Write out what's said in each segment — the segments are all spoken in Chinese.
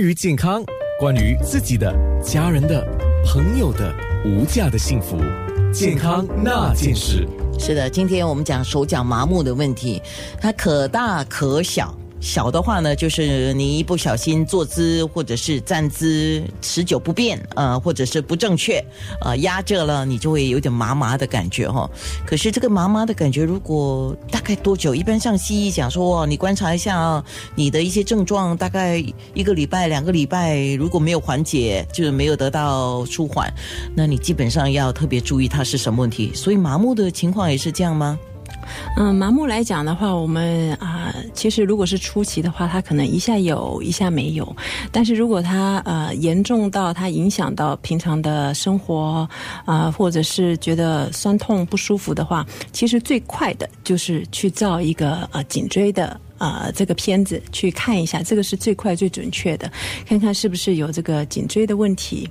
于健康，关于自己的、家人的、朋友的无价的幸福，健康那件事。是的，今天我们讲手脚麻木的问题，它可大可小。小的话呢，就是你一不小心坐姿或者是站姿持久不变，呃，或者是不正确，呃，压着了，你就会有点麻麻的感觉哈。可是这个麻麻的感觉，如果大概多久？一般像西医讲说，你观察一下啊，你的一些症状，大概一个礼拜、两个礼拜，如果没有缓解，就是没有得到舒缓，那你基本上要特别注意它是什么问题。所以麻木的情况也是这样吗？嗯，麻木来讲的话，我们啊，其实如果是初期的话，它可能一下有一下没有。但是如果它呃严重到它影响到平常的生活啊，或者是觉得酸痛不舒服的话，其实最快的就是去照一个呃颈椎的。呃，这个片子去看一下，这个是最快最准确的，看看是不是有这个颈椎的问题。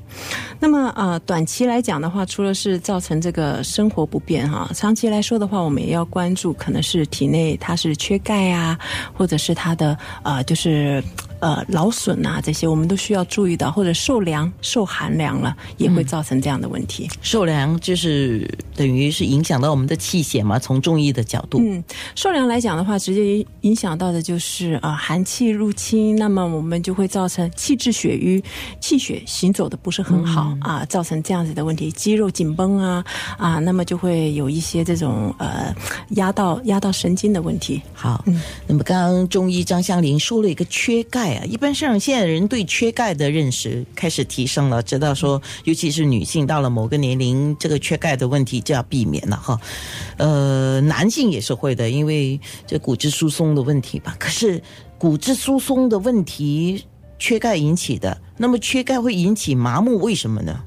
那么呃，短期来讲的话，除了是造成这个生活不便哈，长期来说的话，我们也要关注，可能是体内它是缺钙啊，或者是它的呃，就是。呃，劳损啊，这些我们都需要注意到，或者受凉、受寒凉了，也会造成这样的问题。受凉就是等于是影响到我们的气血嘛？从中医的角度，嗯，受凉来讲的话，直接影响到的就是啊，寒气入侵，那么我们就会造成气滞血瘀，气血行走的不是很好啊，造成这样子的问题，肌肉紧绷啊啊，那么就会有一些这种呃压到压到神经的问题。好，那么刚刚中医张香林说了一个缺钙。一般上，现在人对缺钙的认识开始提升了，知道说，尤其是女性到了某个年龄，这个缺钙的问题就要避免了哈。呃，男性也是会的，因为这骨质疏松的问题吧。可是骨质疏松的问题，缺钙引起的，那么缺钙会引起麻木，为什么呢？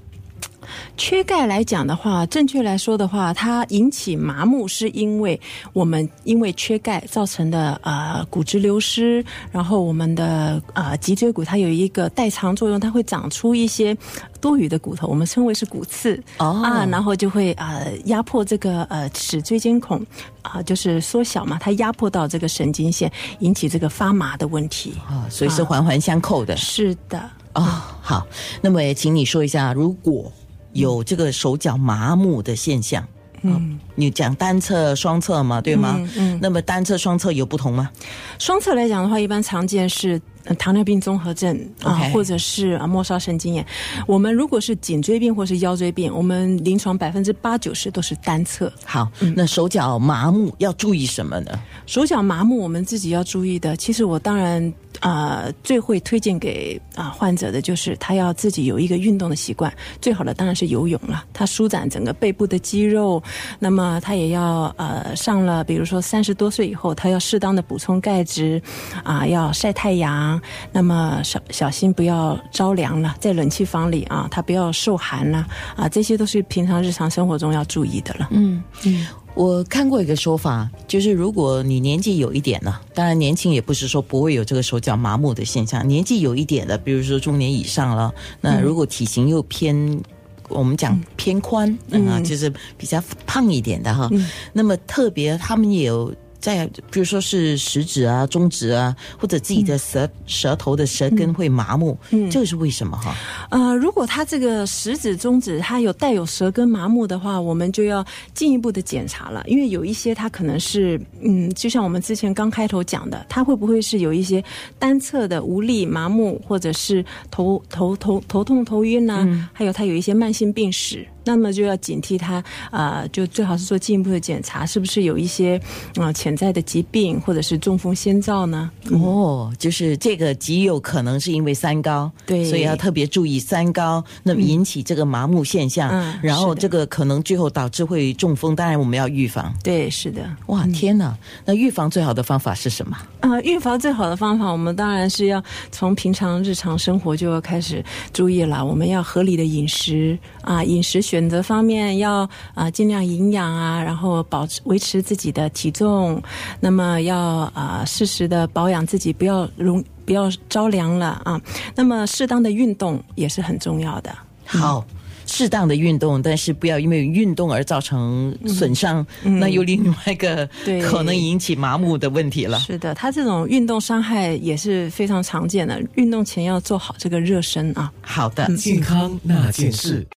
缺钙来讲的话，正确来说的话，它引起麻木是因为我们因为缺钙造成的呃骨质流失，然后我们的呃脊椎骨它有一个代偿作用，它会长出一些多余的骨头，我们称为是骨刺啊，然后就会呃压迫这个呃齿椎间孔啊，就是缩小嘛，它压迫到这个神经线，引起这个发麻的问题啊，所以是环环相扣的。是的啊，好，那么也请你说一下，如果。有这个手脚麻木的现象，嗯，你讲单侧、双侧嘛，对吗？嗯，那么单侧、双侧有不同吗？双侧来讲的话，一般常见是。糖尿病综合症啊，或者是啊末梢神经炎。我们如果是颈椎病或是腰椎病，我们临床百分之八九十都是单侧。好，那手脚麻木要注意什么呢？手脚麻木，我们自己要注意的。其实我当然啊，最会推荐给啊患者的就是他要自己有一个运动的习惯。最好的当然是游泳了，他舒展整个背部的肌肉。那么他也要呃上了，比如说三十多岁以后，他要适当的补充钙质啊，要晒太阳。那么小小心不要着凉了，在冷气房里啊，他不要受寒了啊，这些都是平常日常生活中要注意的了。嗯嗯，我看过一个说法，就是如果你年纪有一点了，当然年轻也不是说不会有这个手脚麻木的现象，年纪有一点的，比如说中年以上了，那如果体型又偏，我们讲偏宽啊，就是比较胖一点的哈，那么特别他们也有。在，比如说是食指啊、中指啊，或者自己的舌舌头的舌根会麻木，嗯，这个是为什么哈？呃，如果他这个食指、中指它有带有舌根麻木的话，我们就要进一步的检查了，因为有一些它可能是，嗯，就像我们之前刚开头讲的，它会不会是有一些单侧的无力、麻木，或者是头头头头痛、头晕呢？还有它有一些慢性病史。那么就要警惕他啊，就最好是做进一步的检查，是不是有一些啊潜在的疾病或者是中风先兆呢？哦，就是这个极有可能是因为三高，对，所以要特别注意三高，那么引起这个麻木现象，然后这个可能最后导致会中风，当然我们要预防。对，是的。哇，天哪！那预防最好的方法是什么？啊，预防最好的方法，我们当然是要从平常日常生活就要开始注意了。我们要合理的饮食啊，饮食。选择方面要啊尽量营养啊，然后保持维持自己的体重，那么要啊适时的保养自己，不要容不要着凉了啊。那么适当的运动也是很重要的。好。适当的运动，但是不要因为运动而造成损伤，那又另外一个对可能引起麻木的问题了。是的，他这种运动伤害也是非常常见的。运动前要做好这个热身啊。好的，健康那件事。